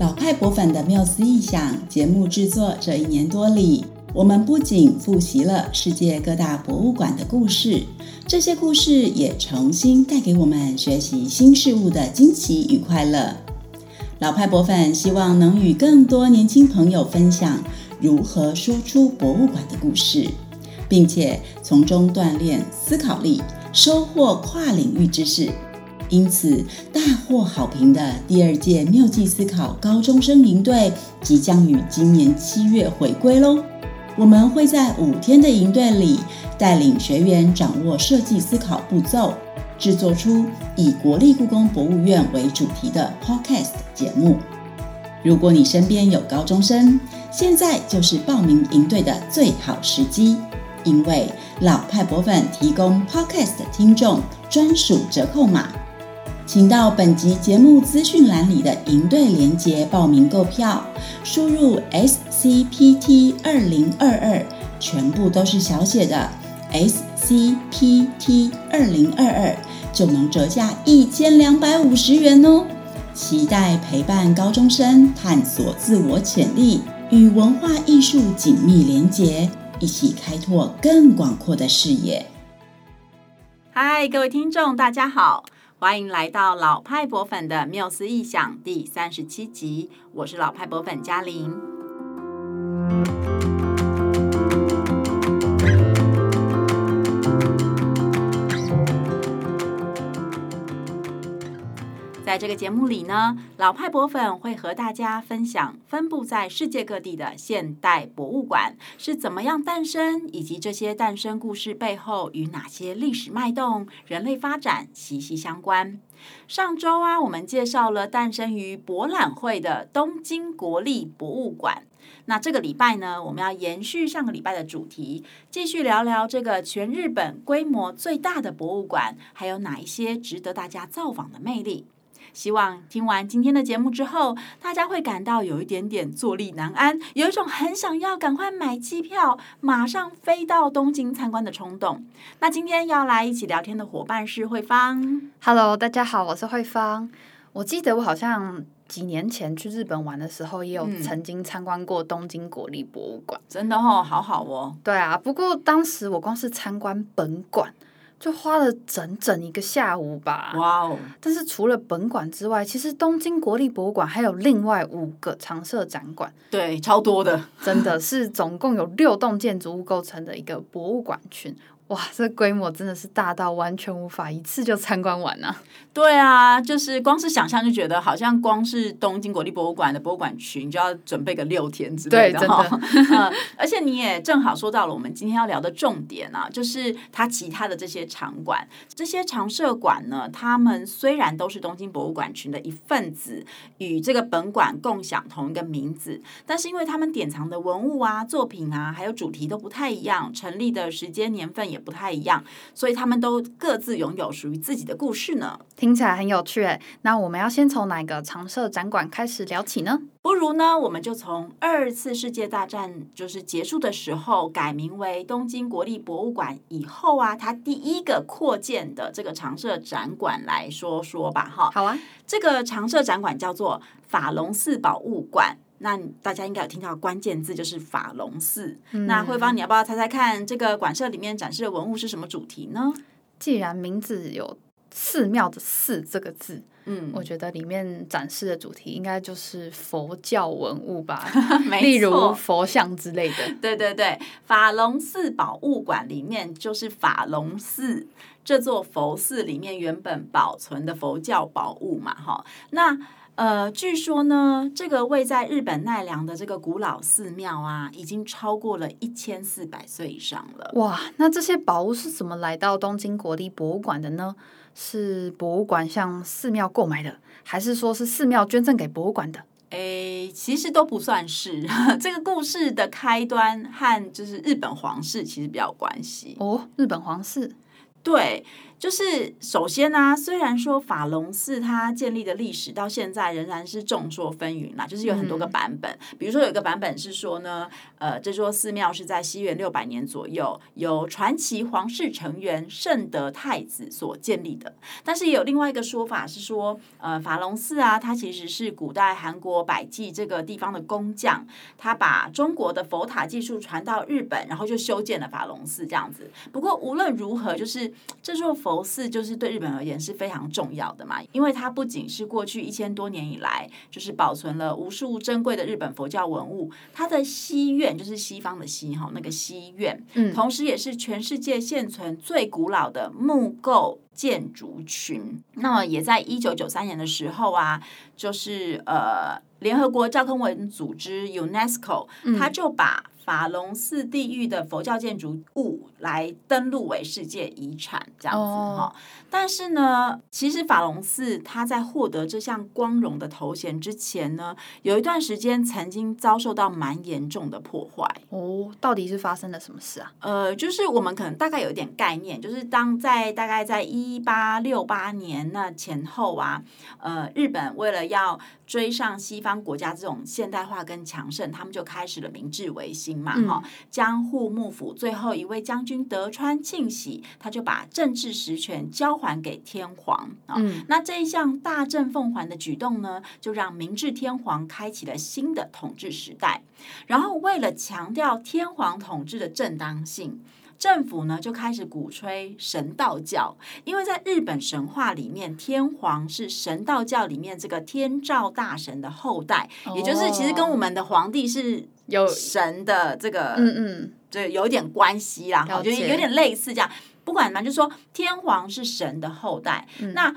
老派博粉的缪斯异想节目制作这一年多里，我们不仅复习了世界各大博物馆的故事，这些故事也重新带给我们学习新事物的惊奇与快乐。老派博粉希望能与更多年轻朋友分享如何输出博物馆的故事，并且从中锻炼思考力，收获跨领域知识。因此，大获好评的第二届妙计思考高中生营队即将于今年七月回归喽。我们会在五天的营队里，带领学员掌握设计思考步骤，制作出以国立故宫博物院为主题的 Podcast 节目。如果你身边有高中生，现在就是报名营队的最好时机，因为老派博粉提供 Podcast 听众专属折扣码。请到本集节目资讯栏里的营队连接报名购票，输入 SCPT 二零二二，全部都是小写的 SCPT 二零二二，就能折价一千两百五十元哦！期待陪伴高中生探索自我潜力，与文化艺术紧密连结，一起开拓更广阔的视野。嗨，各位听众，大家好。欢迎来到老派博粉的缪斯异想第三十七集，我是老派博粉嘉玲。在这个节目里呢，老派博粉会和大家分享分布在世界各地的现代博物馆是怎么样诞生，以及这些诞生故事背后与哪些历史脉动、人类发展息息相关。上周啊，我们介绍了诞生于博览会的东京国立博物馆。那这个礼拜呢，我们要延续上个礼拜的主题，继续聊聊这个全日本规模最大的博物馆，还有哪一些值得大家造访的魅力。希望听完今天的节目之后，大家会感到有一点点坐立难安，有一种很想要赶快买机票，马上飞到东京参观的冲动。那今天要来一起聊天的伙伴是慧芳。Hello，大家好，我是慧芳。我记得我好像几年前去日本玩的时候，也有曾经参观过东京国立博物馆。嗯，真的哦，好好哦。对啊，不过当时我光是参观本馆。就花了整整一个下午吧。哇哦！但是除了本馆之外，其实东京国立博物馆还有另外五个常设展馆。对，超多的，真的是总共有六栋建筑物构成的一个博物馆群。哇，这规模真的是大到完全无法一次就参观完啊！对啊，就是光是想象就觉得好像光是东京国立博物馆的博物馆群就要准备个六天之类的哈。嗯，而且你也正好说到了我们今天要聊的重点啊，就是它其他的这些场馆，这些常设馆呢，他们虽然都是东京博物馆群的一份子，与这个本馆共享同一个名字，但是因为他们典藏的文物啊、作品啊，还有主题都不太一样，成立的时间年份也不太一样，所以他们都各自拥有属于自己的故事呢。听起来很有趣诶，那我们要先从哪个常设展馆开始聊起呢？不如呢，我们就从二次世界大战就是结束的时候改名为东京国立博物馆以后啊，它第一个扩建的这个常设展馆来说说吧。哈，好啊，这个常设展馆叫做法隆寺博物馆。那大家应该有听到关键字就是法隆寺。嗯、那慧芳，你要不要猜猜看，这个馆舍里面展示的文物是什么主题呢？既然名字有寺庙的“寺”这个字，嗯，我觉得里面展示的主题应该就是佛教文物吧，例如佛像之类的。对对对，法隆寺宝物馆里面就是法隆寺这座佛寺里面原本保存的佛教宝物嘛，哈，那。呃，据说呢，这个位在日本奈良的这个古老寺庙啊，已经超过了一千四百岁以上了。哇，那这些宝物是怎么来到东京国立博物馆的呢？是博物馆向寺庙购买的，还是说是寺庙捐赠给博物馆的？诶，其实都不算是。这个故事的开端和就是日本皇室其实比较有关系。哦，日本皇室。对，就是首先呢、啊，虽然说法隆寺它建立的历史到现在仍然是众说纷纭啦，就是有很多个版本。嗯、比如说有一个版本是说呢，呃，这座寺庙是在西元六百年左右由传奇皇室成员圣德太子所建立的。但是也有另外一个说法是说，呃，法隆寺啊，它其实是古代韩国百济这个地方的工匠，他把中国的佛塔技术传到日本，然后就修建了法隆寺这样子。不过无论如何，就是这座佛。佛寺就是对日本而言是非常重要的嘛，因为它不仅是过去一千多年以来就是保存了无数珍贵的日本佛教文物，它的西院就是西方的西哈那个西院，嗯，同时也是全世界现存最古老的木构建筑群。那么也在一九九三年的时候啊，就是呃联合国教科文组织 UNESCO，它就把法隆寺地狱的佛教建筑物来登录为世界遗产，这样子哈。但是呢，其实法隆寺它在获得这项光荣的头衔之前呢，有一段时间曾经遭受到蛮严重的破坏。哦，到底是发生了什么事啊？呃，就是我们可能大概有一点概念，就是当在大概在一八六八年那前后啊，呃，日本为了要追上西方国家这种现代化跟强盛，他们就开始了明治维新。嘛哈，江户幕府最后一位将军德川庆喜，他就把政治实权交还给天皇啊。嗯，那这一项大政奉还的举动呢，就让明治天皇开启了新的统治时代。然后，为了强调天皇统治的正当性，政府呢就开始鼓吹神道教，因为在日本神话里面，天皇是神道教里面这个天照大神的后代，也就是其实跟我们的皇帝是。有神的这个，嗯嗯，就有点关系啦，我觉得有点类似这样。不管嘛，就说天皇是神的后代。嗯、那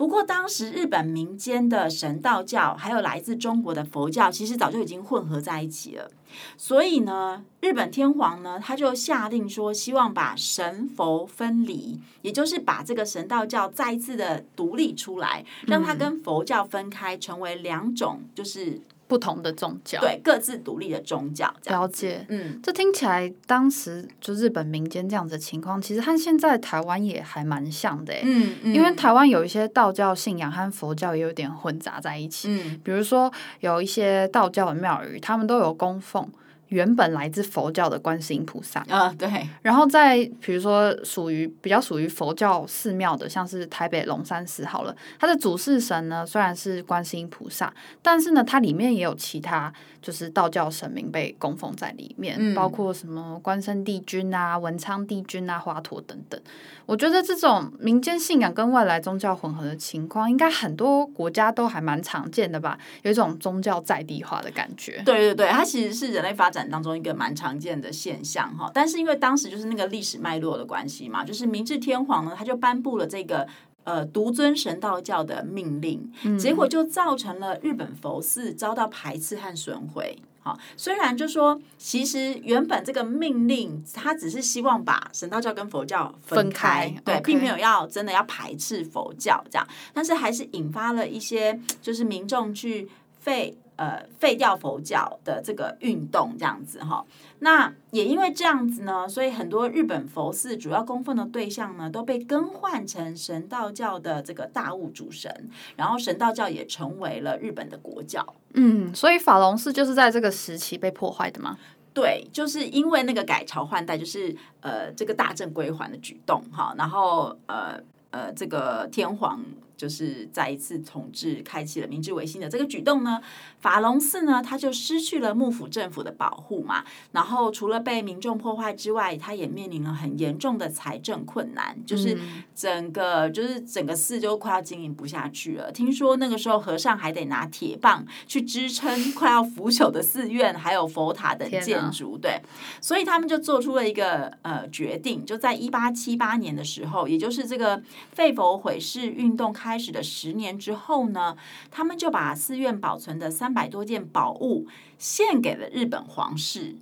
不过当时日本民间的神道教，还有来自中国的佛教，其实早就已经混合在一起了。所以呢，日本天皇呢，他就下令说，希望把神佛分离，也就是把这个神道教再一次的独立出来，让它跟佛教分开，成为两种，就是。不同的宗教，对，各自独立的宗教，了解。嗯，这听起来当时就日本民间这样子的情况，其实和现在台湾也还蛮像的。嗯，嗯，因为台湾有一些道教信仰和佛教也有点混杂在一起。嗯，比如说有一些道教的庙宇，他们都有供奉。原本来自佛教的观世音菩萨啊，对。然后在比如说属于比较属于佛教寺庙的，像是台北龙山寺好了，它的主事神呢虽然是观世音菩萨，但是呢它里面也有其他就是道教神明被供奉在里面，嗯、包括什么关圣帝君啊、文昌帝君啊、华佗等等。我觉得这种民间信仰跟外来宗教混合的情况，应该很多国家都还蛮常见的吧？有一种宗教在地化的感觉。对对对，它其实是人类发展。当中一个蛮常见的现象哈，但是因为当时就是那个历史脉络的关系嘛，就是明治天皇呢，他就颁布了这个呃独尊神道教的命令，结果就造成了日本佛寺遭到排斥和损毁。好，虽然就说其实原本这个命令他只是希望把神道教跟佛教分开，对，okay. 并没有要真的要排斥佛教这样，但是还是引发了一些就是民众去废。呃，废掉佛教的这个运动这样子哈，那也因为这样子呢，所以很多日本佛寺主要供奉的对象呢，都被更换成神道教的这个大物主神，然后神道教也成为了日本的国教。嗯，所以法隆寺就是在这个时期被破坏的吗？对，就是因为那个改朝换代，就是呃这个大政归还的举动哈，然后呃呃这个天皇。就是再一次统治，开启了明治维新的这个举动呢，法隆寺呢，它就失去了幕府政府的保护嘛。然后除了被民众破坏之外，它也面临了很严重的财政困难，就是整个就是整个寺就快要经营不下去了。听说那个时候和尚还得拿铁棒去支撑 快要腐朽的寺院，还有佛塔等建筑。对，所以他们就做出了一个呃决定，就在一八七八年的时候，也就是这个废佛毁寺运动开。开始的十年之后呢，他们就把寺院保存的三百多件宝物献给了日本皇室，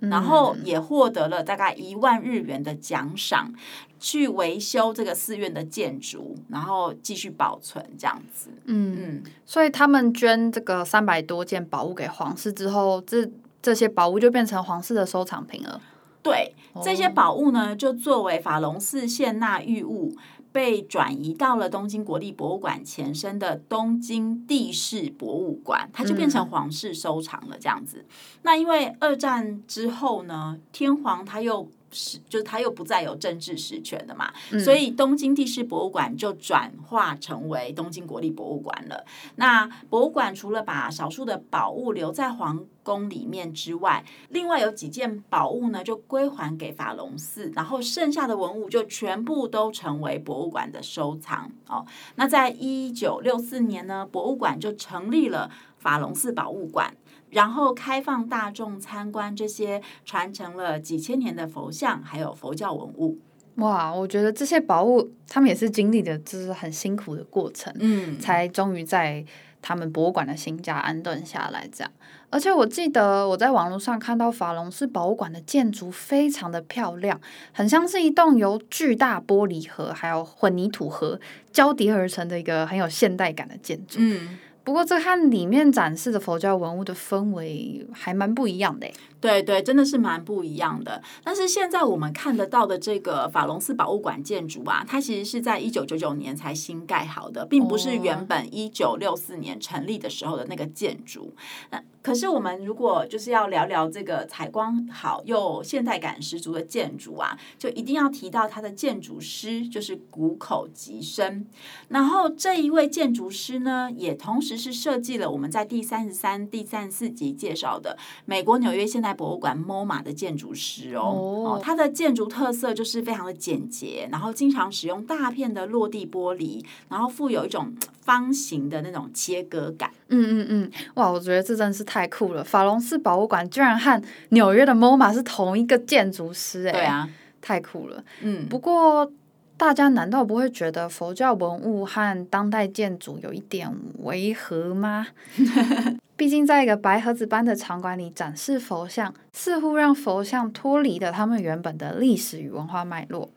然后也获得了大概一万日元的奖赏，去维修这个寺院的建筑，然后继续保存这样子。嗯嗯，所以他们捐这个三百多件宝物给皇室之后，这这些宝物就变成皇室的收藏品了。对，这些宝物呢，就作为法隆寺献纳御物。被转移到了东京国立博物馆前身的东京地市博物馆，它就变成皇室收藏了这样子。嗯、那因为二战之后呢，天皇他又。是，就是他又不再有政治实权的嘛，嗯、所以东京地势博物馆就转化成为东京国立博物馆了。那博物馆除了把少数的宝物留在皇宫里面之外，另外有几件宝物呢，就归还给法隆寺，然后剩下的文物就全部都成为博物馆的收藏哦。那在一九六四年呢，博物馆就成立了法隆寺宝物馆。然后开放大众参观这些传承了几千年的佛像，还有佛教文物。哇，我觉得这些宝物，他们也是经历的，就是很辛苦的过程，嗯，才终于在他们博物馆的新家安顿下来。这样，而且我记得我在网络上看到法隆寺博物馆的建筑非常的漂亮，很像是一栋由巨大玻璃盒还有混凝土盒交叠而成的一个很有现代感的建筑。嗯。不过，这和里面展示的佛教文物的氛围还蛮不一样的。对对，真的是蛮不一样的。但是现在我们看得到的这个法隆寺博物馆建筑啊，它其实是在一九九九年才新盖好的，并不是原本一九六四年成立的时候的那个建筑。那可是我们如果就是要聊聊这个采光好又现代感十足的建筑啊，就一定要提到它的建筑师，就是谷口吉生。然后这一位建筑师呢，也同时是设计了我们在第三十三、第三十四集介绍的美国纽约现代博物馆 MoMA 的建筑师哦，它的建筑特色就是非常的简洁，然后经常使用大片的落地玻璃，然后富有一种方形的那种切割感。嗯嗯嗯，哇，我觉得这真是太酷了！法隆寺博物馆居然和纽约的 MoMA 是同一个建筑师，哎，对啊，太酷了。嗯，不过大家难道不会觉得佛教文物和当代建筑有一点违和吗？毕竟，在一个白盒子般的场馆里展示佛像，似乎让佛像脱离了他们原本的历史与文化脉络。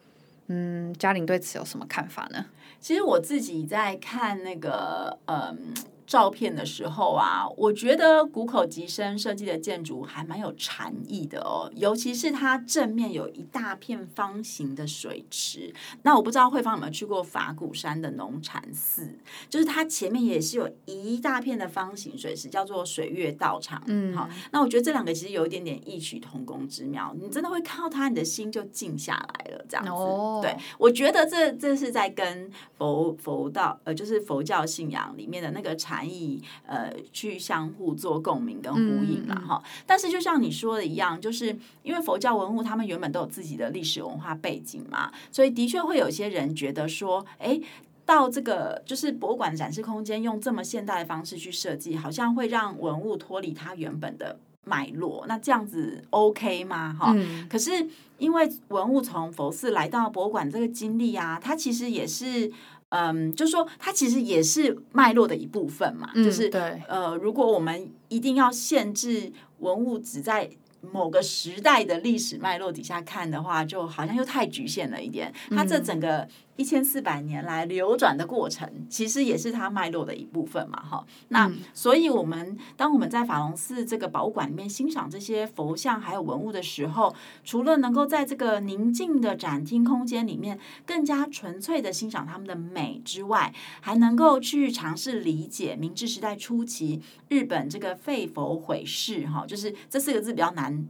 嗯，嘉玲对此有什么看法呢？其实我自己在看那个，嗯。照片的时候啊，我觉得谷口吉生设计的建筑还蛮有禅意的哦，尤其是它正面有一大片方形的水池。那我不知道慧芳有没有去过法鼓山的农禅寺，就是它前面也是有一大片的方形水池，叫做水月道场。嗯，好，那我觉得这两个其实有一点点异曲同工之妙，你真的会看到它，你的心就静下来了，这样子。哦，对，我觉得这这是在跟佛佛道呃，就是佛教信仰里面的那个禅。含义呃，去相互做共鸣跟呼应了哈。嗯、但是就像你说的一样，就是因为佛教文物他们原本都有自己的历史文化背景嘛，所以的确会有些人觉得说，哎，到这个就是博物馆展示空间用这么现代的方式去设计，好像会让文物脱离它原本的脉络。那这样子 OK 吗？哈、嗯，可是因为文物从佛寺来到博物馆这个经历啊，它其实也是。嗯，就是说它其实也是脉络的一部分嘛，嗯、就是对呃，如果我们一定要限制文物只在某个时代的历史脉络底下看的话，就好像又太局限了一点。它这整个。一千四百年来流转的过程，其实也是它脉络的一部分嘛，哈。那所以，我们当我们在法隆寺这个博物馆里面欣赏这些佛像还有文物的时候，除了能够在这个宁静的展厅空间里面更加纯粹的欣赏它们的美之外，还能够去尝试理解明治时代初期日本这个废佛毁释，哈，就是这四个字比较难。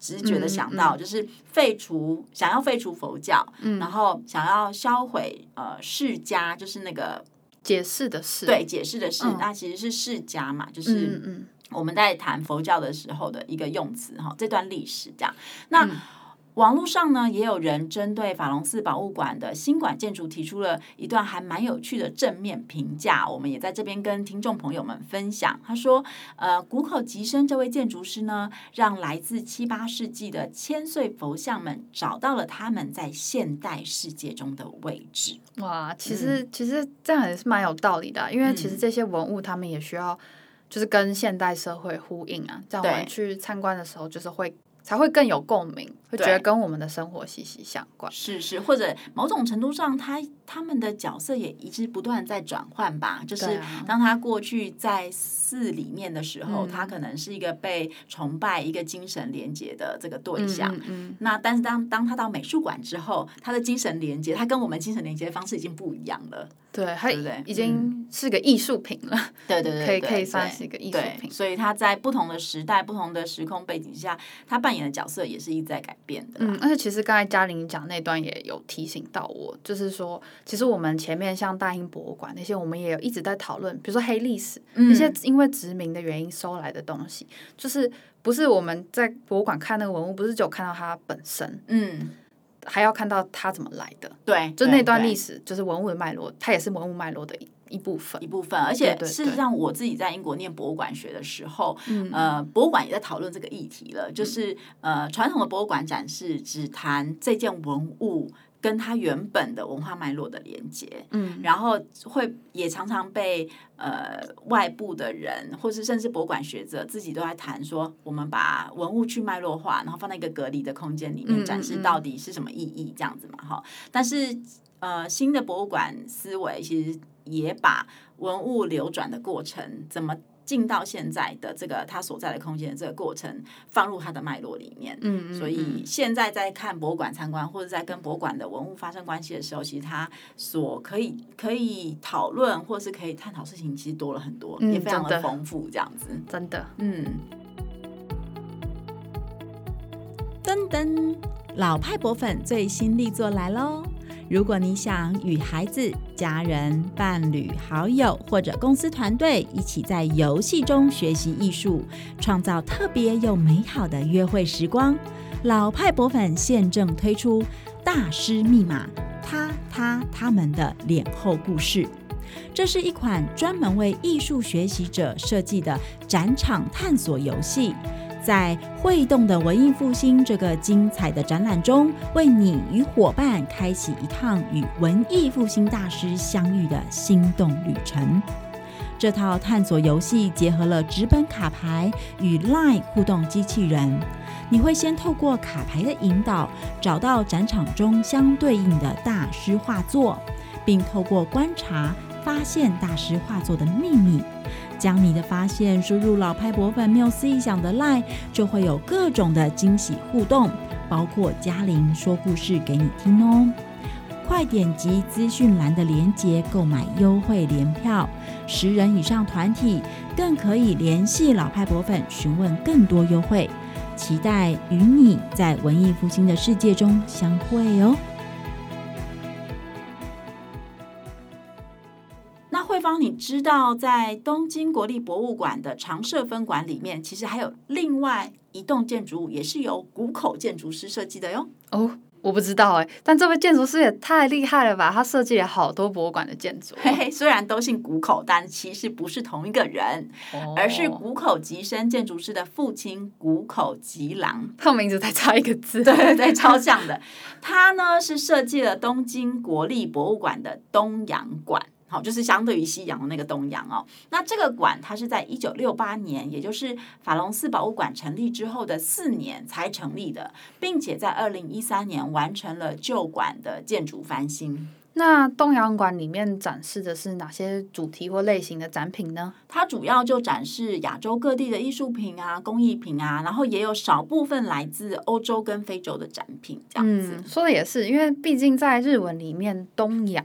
直觉的想到，就是废除，想要废除佛教，嗯、然后想要销毁呃释迦，就是那个解释的释，对，解释的释，嗯、那其实是释迦嘛，就是我们在谈佛教的时候的一个用词哈，这段历史这样，那。嗯网络上呢，也有人针对法隆寺博物馆的新馆建筑提出了一段还蛮有趣的正面评价，我们也在这边跟听众朋友们分享。他说：“呃，谷口吉生这位建筑师呢，让来自七八世纪的千岁佛像们找到了他们在现代世界中的位置。”哇，其实、嗯、其实这样也是蛮有道理的，因为其实这些文物他们也需要就是跟现代社会呼应啊，在我们去参观的时候，就是会。才会更有共鸣，会觉得跟我们的生活息息相关。是是，或者某种程度上，他他们的角色也一直不断在转换吧。就是当他过去在寺里面的时候，他可能是一个被崇拜、一个精神连接的这个对象。嗯嗯。那但是当当他到美术馆之后，他的精神连接，他跟我们精神连接的方式已经不一样了。对，他已经是个艺术品了。对对 对，可以可以算是一个艺术品。所以他在不同的时代、不同的时空背景下，他扮演的角色也是一直在改变的。嗯，而且其实刚才嘉玲讲那段也有提醒到我，就是说，其实我们前面像大英博物馆那些，我们也有一直在讨论，比如说黑历史、嗯、那些因为殖民的原因收来的东西，就是不是我们在博物馆看那个文物，不是只有看到它本身，嗯。还要看到它怎么来的，对，就那段历史，就是文物的脉络，它也是文物脉络的一一部分，一部分。而且事实上，我自己在英国念博物馆学的时候，呃，博物馆也在讨论这个议题了，就是呃，传统的博物馆展示只谈这件文物。跟它原本的文化脉络的连接，嗯，然后会也常常被呃外部的人，或是甚至博物馆学者自己都在谈说，我们把文物去脉络化，然后放在一个隔离的空间里面展示，到底是什么意义这样子嘛？哈，但是呃，新的博物馆思维其实也把文物流转的过程怎么。进到现在的这个他所在的空间的这个过程，放入他的脉络里面。嗯，所以现在在看博物馆参观，或者在跟博物馆的文物发生关系的时候，其实他所可以可以讨论或是可以探讨事情，其实多了很多，嗯、也非常的丰富。这样子，真的，嗯。噔噔，老派博粉最新力作来喽！如果你想与孩子、家人、伴侣、好友或者公司团队一起在游戏中学习艺术，创造特别又美好的约会时光，老派博粉现正推出《大师密码：他、他、他们的脸后故事》。这是一款专门为艺术学习者设计的展场探索游戏。在会动的文艺复兴这个精彩的展览中，为你与伙伴开启一趟与文艺复兴大师相遇的心动旅程。这套探索游戏结合了纸本卡牌与 LINE 互动机器人，你会先透过卡牌的引导，找到展场中相对应的大师画作，并透过观察发现大师画作的秘密。将你的发现输入老派博粉缪斯异想的 LINE，就会有各种的惊喜互动，包括嘉玲说故事给你听哦。快点击资讯栏的链接购买优惠联票，十人以上团体更可以联系老派博粉询问更多优惠。期待与你在文艺复兴的世界中相会哦。你知道，在东京国立博物馆的常设分馆里面，其实还有另外一栋建筑物，也是由谷口建筑师设计的哟。哦，我不知道哎，但这位建筑师也太厉害了吧！他设计了好多博物馆的建筑。嘿嘿，虽然都姓谷口，但其实不是同一个人，哦、而是谷口吉生建筑师的父亲谷口吉郎。他名字才差一个字，对对对，超像的。他呢是设计了东京国立博物馆的东洋馆。好，就是相对于西洋的那个东洋哦。那这个馆它是在一九六八年，也就是法隆寺博物馆成立之后的四年才成立的，并且在二零一三年完成了旧馆的建筑翻新。那东洋馆里面展示的是哪些主题或类型的展品呢？它主要就展示亚洲各地的艺术品啊、工艺品啊，然后也有少部分来自欧洲跟非洲的展品。这样子、嗯、说的也是，因为毕竟在日文里面，东洋。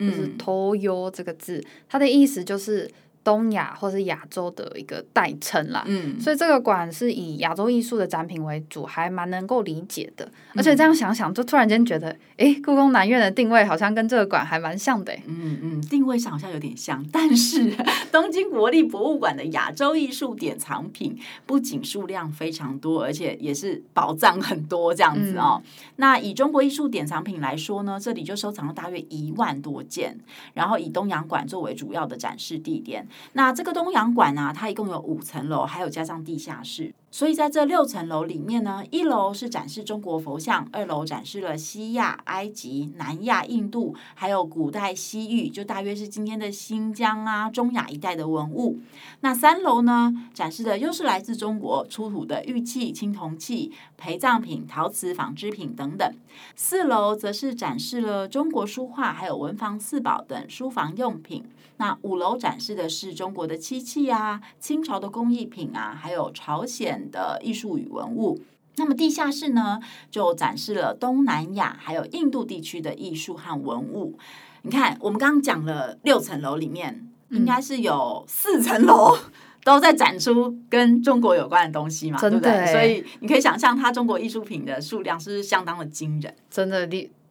就是“偷油”这个字，它的意思就是。东亚或是亚洲的一个代称啦，嗯，所以这个馆是以亚洲艺术的展品为主，还蛮能够理解的。而且这样想想，就突然间觉得，哎，故宫南院的定位好像跟这个馆还蛮像的。嗯嗯，定位上好像有点像，但是东京国立博物馆的亚洲艺术典藏品不仅数量非常多，而且也是宝藏很多这样子哦。嗯、那以中国艺术典藏品来说呢，这里就收藏了大约一万多件，然后以东洋馆作为主要的展示地点。那这个东洋馆呢，它一共有五层楼，还有加上地下室。所以在这六层楼里面呢，一楼是展示中国佛像，二楼展示了西亚、埃及、南亚、印度，还有古代西域，就大约是今天的新疆啊、中亚一带的文物。那三楼呢，展示的又是来自中国出土的玉器、青铜器、陪葬品、陶瓷、纺织品等等。四楼则是展示了中国书画，还有文房四宝等书房用品。那五楼展示的是中国的漆器啊、清朝的工艺品啊，还有朝鲜的艺术与文物。那么地下室呢，就展示了东南亚还有印度地区的艺术和文物。你看，我们刚刚讲了六层楼里面，应该是有四层楼都在展出跟中国有关的东西嘛，对不对？所以你可以想象，它中国艺术品的数量是是相当的惊人？真的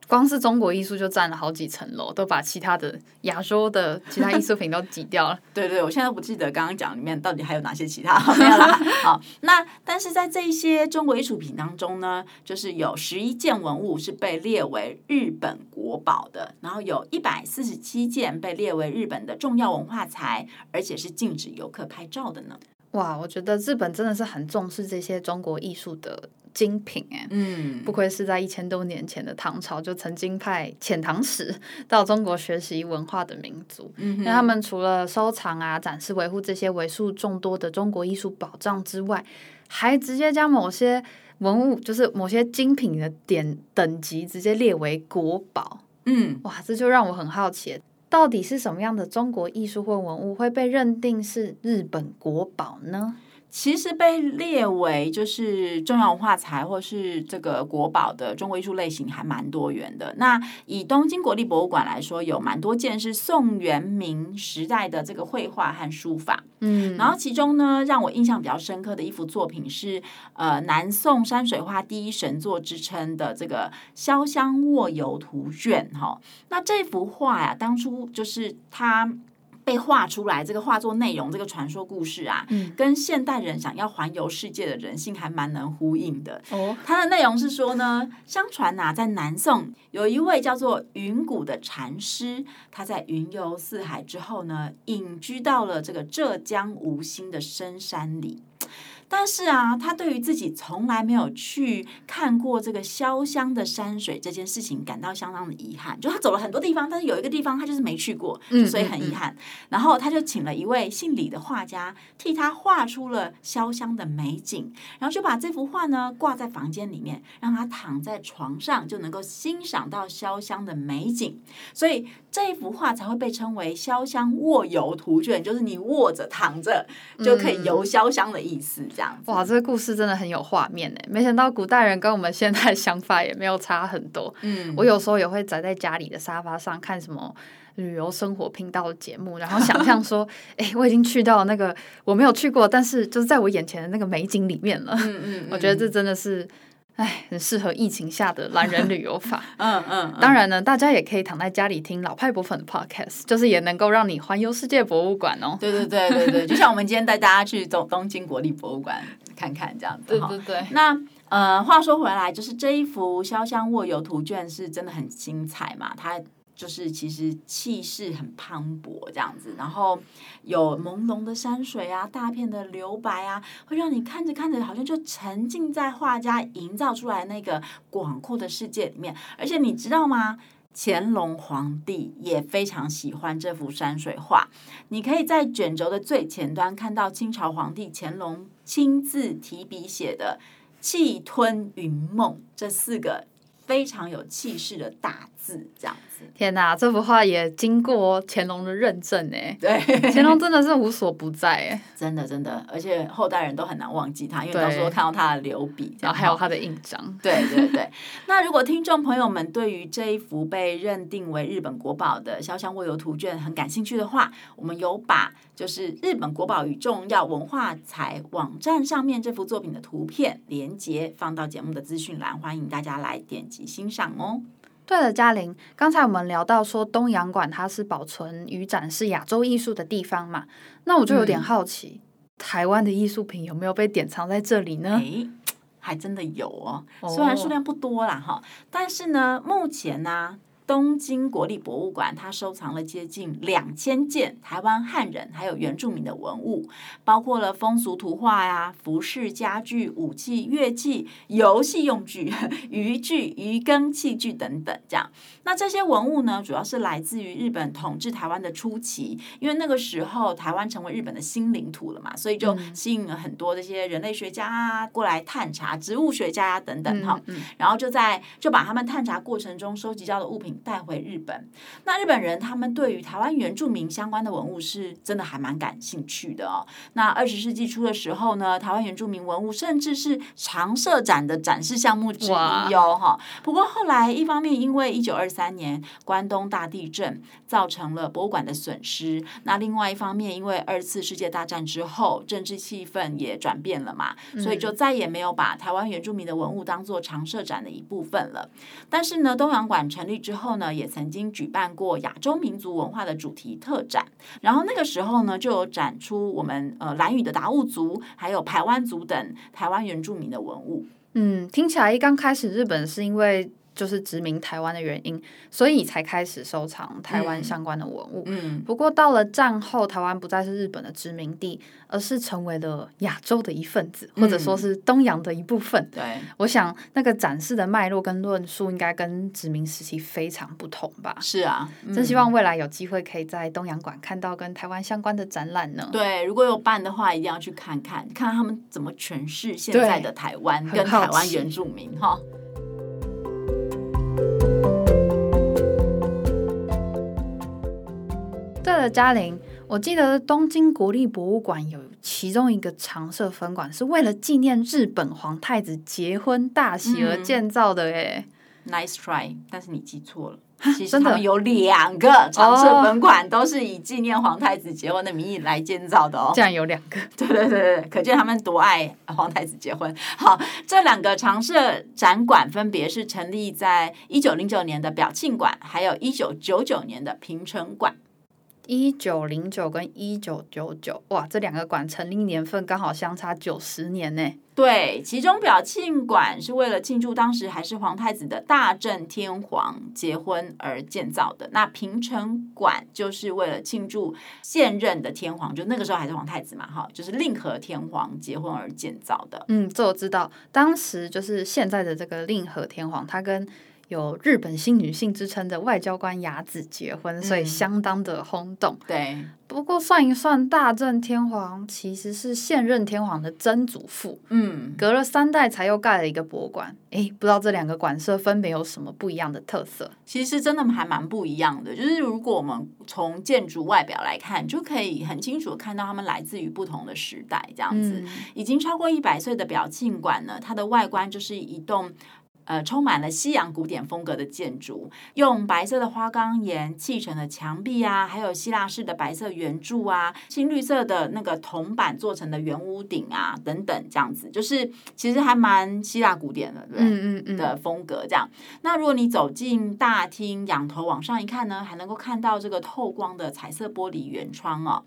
光是中国艺术就占了好几层楼，都把其他的亚洲的其他艺术品都挤掉了。对对，我现在不记得刚刚讲里面到底还有哪些其他。没有啦。好，那但是在这一些中国艺术品当中呢，就是有十一件文物是被列为日本国宝的，然后有一百四十七件被列为日本的重要文化财，而且是禁止游客拍照的呢。哇，我觉得日本真的是很重视这些中国艺术的精品哎，嗯，不愧是在一千多年前的唐朝就曾经派遣唐使 到中国学习文化的民族。嗯，那他们除了收藏啊、展示、维护这些为数众多的中国艺术宝藏之外，还直接将某些文物，就是某些精品的点等级，直接列为国宝。嗯，哇，这就让我很好奇。到底是什么样的中国艺术或文物会被认定是日本国宝呢？其实被列为就是重要文化财或是这个国宝的中国艺术类型还蛮多元的。那以东京国立博物馆来说，有蛮多件是宋元明时代的这个绘画和书法。嗯，然后其中呢，让我印象比较深刻的一幅作品是呃南宋山水画第一神作之称的这个《潇湘卧游图卷》哈。那这幅画呀，当初就是它。被画出来，这个画作内容，这个传说故事啊，嗯，跟现代人想要环游世界的人性还蛮能呼应的。哦，它的内容是说呢，相传呐、啊，在南宋有一位叫做云谷的禅师，他在云游四海之后呢，隐居到了这个浙江吴兴的深山里。但是啊，他对于自己从来没有去看过这个潇湘的山水这件事情感到相当的遗憾。就他走了很多地方，但是有一个地方他就是没去过，所以很遗憾。嗯嗯嗯。然后他就请了一位姓李的画家替他画出了潇湘的美景，然后就把这幅画呢挂在房间里面，让他躺在床上就能够欣赏到潇湘的美景。所以这一幅画才会被称为《潇湘卧游图卷》，就是你卧着躺着就可以游潇湘的意思。这样子。哇，这个故事真的很有画面呢。没想到古代人跟我们现在想法也没有差很多。嗯，我有时候也会宅在家里的沙发上看什么旅游生活频道的节目，然后想象说，哎，我已经去到那个我没有去过，但是就是在我眼前的那个美景里面了。嗯嗯，嗯，我觉得这真的是。哎，很适合疫情下的懒人旅游法。嗯嗯，当然呢，大家也可以躺在家里听老派博粉的 podcast，就是也能够让你环游世界博物馆哦。对对对对对，就像我们今天带大家去东东京国立博物馆看看这样子。对对对。那呃，话说回来，就是这一幅《潇湘卧游图卷》是真的很精彩嘛？它。就是其实气势很磅礴这样子，然后有朦胧的山水啊，大片的留白啊，会让你看着看着好像就沉浸在画家营造出来那个广阔的世界里面。而且你知道吗？乾隆皇帝也非常喜欢这幅山水画。你可以在卷轴的最前端看到清朝皇帝乾隆亲自提笔写的“气吞云梦”这四个非常有气势的大字，这样。天哪，这幅画也经过乾隆的认证哎，对，乾隆真的是无所不在哎，真的真的，而且后代人都很难忘记他，因为到时候看到他的留笔，然后还有他的印章，对对对。那如果听众朋友们对于这一幅被认定为日本国宝的《潇湘卧游图卷》很感兴趣的话，我们有把就是日本国宝与重要文化财网站上面这幅作品的图片连接放到节目的资讯栏，欢迎大家来点击欣赏哦。对了，嘉玲，刚才我们聊到说东洋馆它是保存与展示亚洲艺术的地方嘛，那我就有点好奇，嗯、台湾的艺术品有没有被典藏在这里呢？诶，还真的有哦，虽然数量不多啦哈，但是呢，目前呢、啊，东京国立博物馆，它收藏了接近两千件台湾汉人还有原住民的文物，包括了风俗图画呀、服饰、家具、武器、乐器、游戏用具、渔具、渔耕器具等等。这样，那这些文物呢，主要是来自于日本统治台湾的初期，因为那个时候台湾成为日本的新领土了嘛，所以就吸引了很多这些人类学家啊过来探查，植物学家啊等等哈，然后就在就把他们探查过程中收集到的物品带回日本。那日本人他们对于台湾原住民相关的文物是真的还蛮感兴趣的哦。那二十世纪初的时候呢，台湾原住民文物甚至是常设展的展示项目之一哟哈。不过后来一方面因为一九二三年关东大地震造成了博物馆的损失，那另外一方面因为二次世界大战之后政治气氛也转变了嘛，所以就再也没有把台湾原住民的文物当做常设展的一部分了。但是呢，东洋馆成立之后后呢，也曾经举办过亚洲民族文化的主题特展，然后那个时候呢，就有展出我们呃蓝屿的达悟族，还有排湾族等台湾原住民的文物。嗯，听起来一刚开始日本是因为。就是殖民台湾的原因，所以才开始收藏台湾相关的文物。嗯，不过到了战后，台湾不再是日本的殖民地，而是成为了亚洲的一份子，或者说是东洋的一部分。对，我想那个展示的脉络跟论述应该跟殖民时期非常不同吧？是啊，真希望未来有机会可以在东洋馆看到跟台湾相关的展览呢。对，如果有办的话，一定要去看看，看他们怎么诠释现在的台湾跟台湾原住民哈。对了，嘉玲，我记得东京国立博物馆有其中一个常设分馆，是为了纪念日本皇太子结婚大喜而建造的。哎、嗯、，Nice try，但是你记错了。其实他们有两个常设分馆，都是以纪念皇太子结婚的名义来建造的哦。竟然有两个，对对对对，可见他们多爱皇太子结婚。好，这两个常设展馆分别是成立在一九零九年的表庆馆，还有一九九九年的平成馆。一九零九跟一九九九，哇，这两个馆成立年份刚好相差九十年呢。对，其中表庆馆是为了庆祝当时还是皇太子的大正天皇结婚而建造的，那平城馆就是为了庆祝现任的天皇，就那个时候还是皇太子嘛，哈，就是令和天皇结婚而建造的。嗯，这我知道，当时就是现在的这个令和天皇，他跟有日本新女性之称的外交官雅子结婚，所以相当的轰动。嗯、对，不过算一算，大正天皇其实是现任天皇的曾祖父。嗯，隔了三代才又盖了一个博物馆。诶，不知道这两个馆舍分别有什么不一样的特色？其实真的还蛮不一样的。就是如果我们从建筑外表来看，就可以很清楚看到他们来自于不同的时代。这样子，嗯、已经超过一百岁的表庆馆呢，它的外观就是一栋。呃，充满了西洋古典风格的建筑，用白色的花岗岩砌成的墙壁啊，还有希腊式的白色圆柱啊，青绿色的那个铜板做成的圆屋顶啊，等等，这样子，就是其实还蛮希腊古典的，对，嗯嗯嗯的风格这样。那如果你走进大厅，仰头往上一看呢，还能够看到这个透光的彩色玻璃圆窗哦。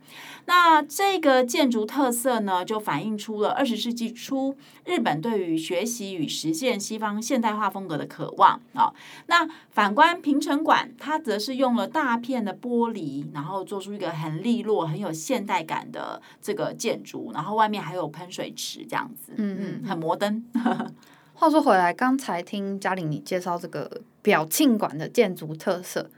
那这个建筑特色呢，就反映出了二十世纪初日本对于学习与实现西方现代化风格的渴望啊、哦，那反观平城馆，它则是用了大片的玻璃，然后做出一个很利落、很有现代感的这个建筑，然后外面还有喷水池，这样子，嗯嗯，很摩登。话说回来，刚才听嘉玲你介绍这个表庆馆的建筑特色。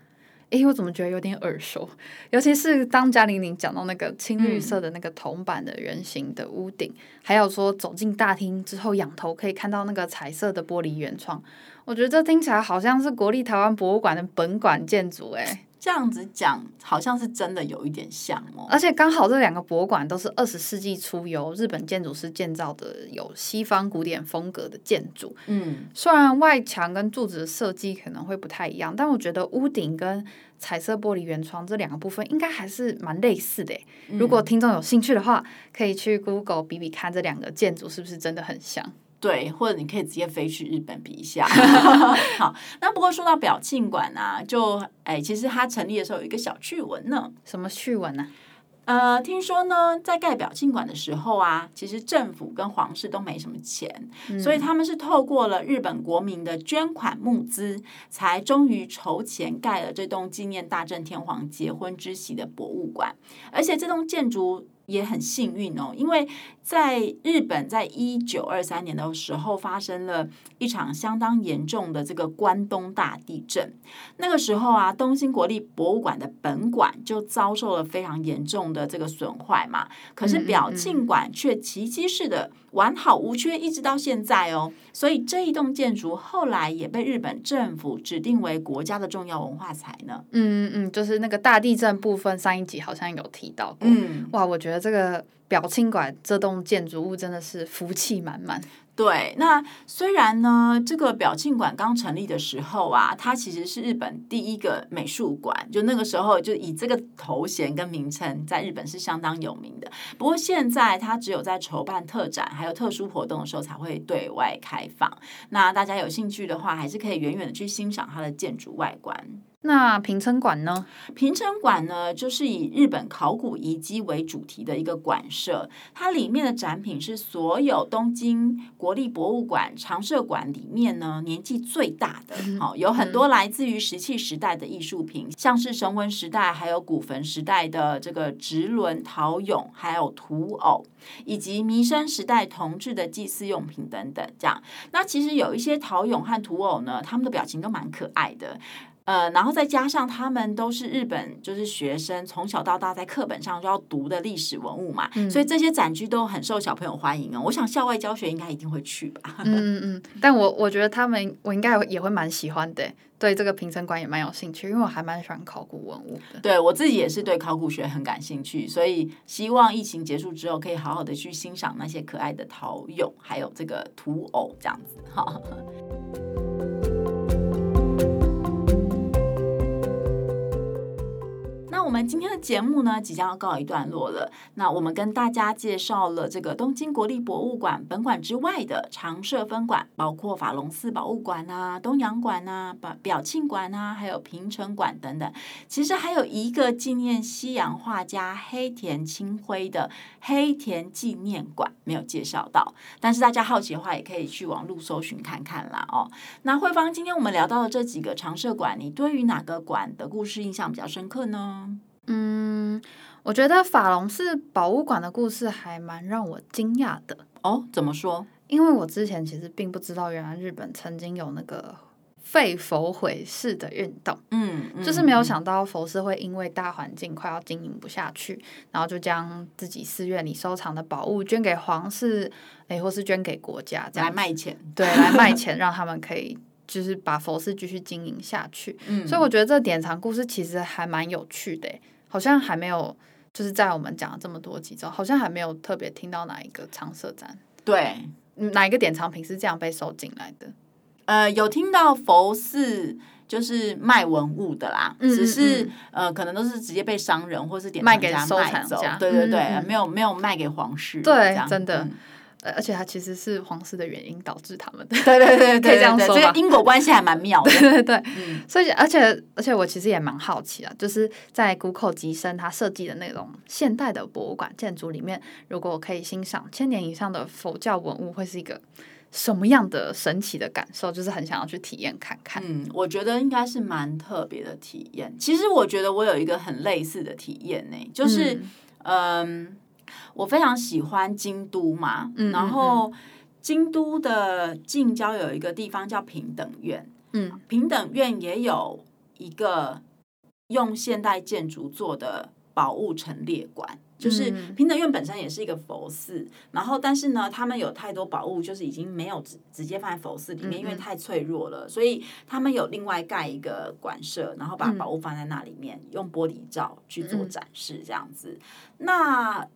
哎，我怎么觉得有点耳熟？尤其是当贾玲玲讲到那个青绿色的那个铜板的圆形的屋顶，嗯、还有说走进大厅之后仰头可以看到那个彩色的玻璃圆窗，我觉得这听起来好像是国立台湾博物馆的本馆建筑诶。这样子讲，好像是真的有一点像哦。而且刚好这两个博物馆都是二十世纪初由日本建筑师建造的，有西方古典风格的建筑。嗯，虽然外墙跟柱子的设计可能会不太一样，但我觉得屋顶跟彩色玻璃圆窗这两个部分应该还是蛮类似的。嗯，如果听众有兴趣的话，可以去 Google 比比看这两个建筑是不是真的很像。对，或者你可以直接飞去日本比一下。好，那不过说到表庆馆啊，就哎，其实它成立的时候有一个小趣闻呢。什么趣闻呢？呃，听说呢，在盖表庆馆的时候啊，其实政府跟皇室都没什么钱，嗯、所以他们是透过了日本国民的捐款募资，才终于筹钱盖了这栋纪念大正天皇结婚之喜的博物馆，而且这栋建筑。也很幸运哦，因为在日本，在一九二三年的时候，发生了一场相当严重的这个关东大地震。那个时候啊，东京国立博物馆的本馆就遭受了非常严重的这个损坏嘛。可是表庆馆却奇迹似的完好无缺，一直到现在哦。所以这一栋建筑后来也被日本政府指定为国家的重要文化财呢。嗯嗯，就是那个大地震部分，上一集好像有提到过。嗯，哇，我觉得这个表庆馆这栋建筑物真的是福气满满。对，那虽然呢，这个表庆馆刚成立的时候啊，它其实是日本第一个美术馆，就那个时候就以这个头衔跟名称，在日本是相当有名的。不过现在它只有在筹办特展还有特殊活动的时候才会对外开放。那大家有兴趣的话，还是可以远远的去欣赏它的建筑外观。那平城馆呢？平城馆呢，就是以日本考古遗迹为主题的一个馆舍，它里面的展品是所有东京国立博物馆常设馆里面呢年纪最大的。好、嗯，有很多来自于石器时代的艺术品，嗯、像是神文时代还有古坟时代的这个直轮陶俑，还有土偶，以及弥生时代铜制的祭祀用品等等。这样，那其实有一些陶俑和土偶呢，他们的表情都蛮可爱的。呃，然后再加上他们都是日本，就是学生从小到大在课本上就要读的历史文物嘛，嗯、所以这些展区都很受小朋友欢迎哦。我想校外教学应该一定会去吧。嗯嗯，但我我觉得他们我应该也会蛮喜欢的，对这个平成馆也蛮有兴趣，因为我还蛮喜欢考古文物的。对我自己也是对考古学很感兴趣，所以希望疫情结束之后可以好好的去欣赏那些可爱的陶俑，还有这个土偶这样子哈。我们今天的节目呢，即将要告一段落了。那我们跟大家介绍了这个东京国立博物馆本馆之外的常设分馆，包括法隆寺博物馆啊、东洋馆啊、表表庆馆啊，还有平成馆等等。其实还有一个纪念西洋画家黑田清辉的黑田纪念馆没有介绍到，但是大家好奇的话，也可以去网络搜寻看看啦。哦，那慧芳，今天我们聊到的这几个常设馆，你对于哪个馆的故事印象比较深刻呢？嗯，我觉得法隆寺博物馆的故事还蛮让我惊讶的哦。怎么说？因为我之前其实并不知道，原来日本曾经有那个废佛毁寺的运动。嗯，嗯，就是没有想到佛寺会因为大环境快要经营不下去，然后就将自己寺院里收藏的宝物捐给皇室，哎，或是捐给国家，这样来卖钱。对，来卖钱，让他们可以。就是把佛寺继续经营下去，嗯，所以我觉得这典藏故事其实还蛮有趣的，好像还没有就是在我们讲了这么多集之后，好像还没有特别听到哪一个常设展，对，哪一个典藏品是这样被收进来的？呃，有听到佛寺就是卖文物的啦，嗯、只是呃，可能都是直接被商人或是典藏家卖走，卖给收藏家，对对对，嗯、没有没有卖给皇室，对，真的。嗯而且它其实是皇室的原因导致他们的，对对对，可以这样说吧，这个因果关系还蛮妙的，对对对。嗯、所以，而且而且我其实也蛮好奇啊，就是在谷口吉生他设计的那种现代的博物馆建筑里面，如果我可以欣赏千年以上的佛教文物，会是一个什么样的神奇的感受？就是很想要去体验看看。嗯，我觉得应该是蛮特别的体验。其实我觉得我有一个很类似的体验呢，就是嗯。呃我非常喜欢京都嘛，嗯、然后京都的近郊有一个地方叫平等院，嗯，平等院也有一个用现代建筑做的宝物陈列馆，就是平等院本身也是一个佛寺，然后但是呢，他们有太多宝物，就是已经没有直直接放在佛寺里面，因为太脆弱了，所以他们有另外盖一个馆舍，然后把宝物放在那里面，用玻璃罩去做展示，这样子，那。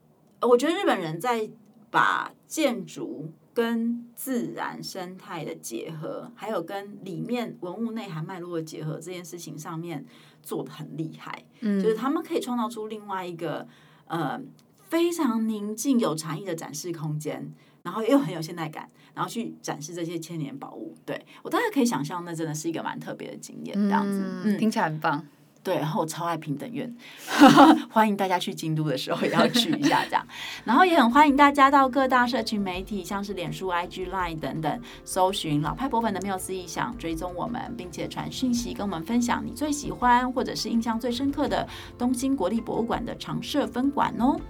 我觉得日本人在把建筑跟自然生态的结合，还有跟里面文物内涵脉络的结合这件事情上面做的很厉害。嗯，就是他们可以创造出另外一个呃非常宁静有禅意的展示空间，然后又很有现代感，然后去展示这些千年宝物。对，我大概可以想象，那真的是一个蛮特别的经验，这样子，嗯，听起来很棒。对，然后我超爱平等院，欢迎大家去京都的时候也要去一下这样。然后也很欢迎大家到各大社群媒体，像是脸书、IG、Line 等等，搜寻老派博粉的缪斯意想，追踪我们，并且传讯息跟我们分享你最喜欢或者是印象最深刻的东京国立博物馆的常设分馆哦。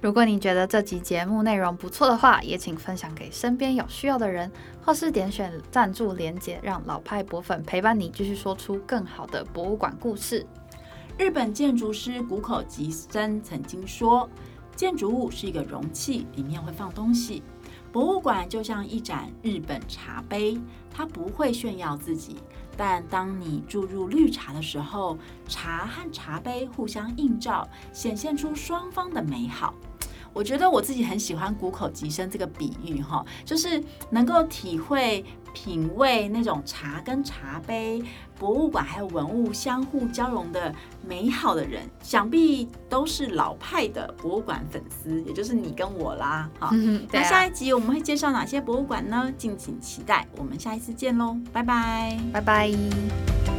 如果你觉得这集节目内容不错的话，也请分享给身边有需要的人，或是点选赞助连结，让老派博粉陪伴你，继续说出更好的博物馆故事。日本建筑师谷口吉生曾经说：“建筑物是一个容器，里面会放东西。博物馆就像一盏日本茶杯，它不会炫耀自己，但当你注入绿茶的时候，茶和茶杯互相映照，显现出双方的美好。”我觉得我自己很喜欢谷口吉生这个比喻，哈，就是能够体会。品味那种茶跟茶杯、博物馆还有文物相互交融的美好的人，想必都是老派的博物馆粉丝，也就是你跟我啦。好，嗯，那下一集我们会介绍哪些博物馆呢？敬请期待。我们下一次见喽，拜拜，拜拜。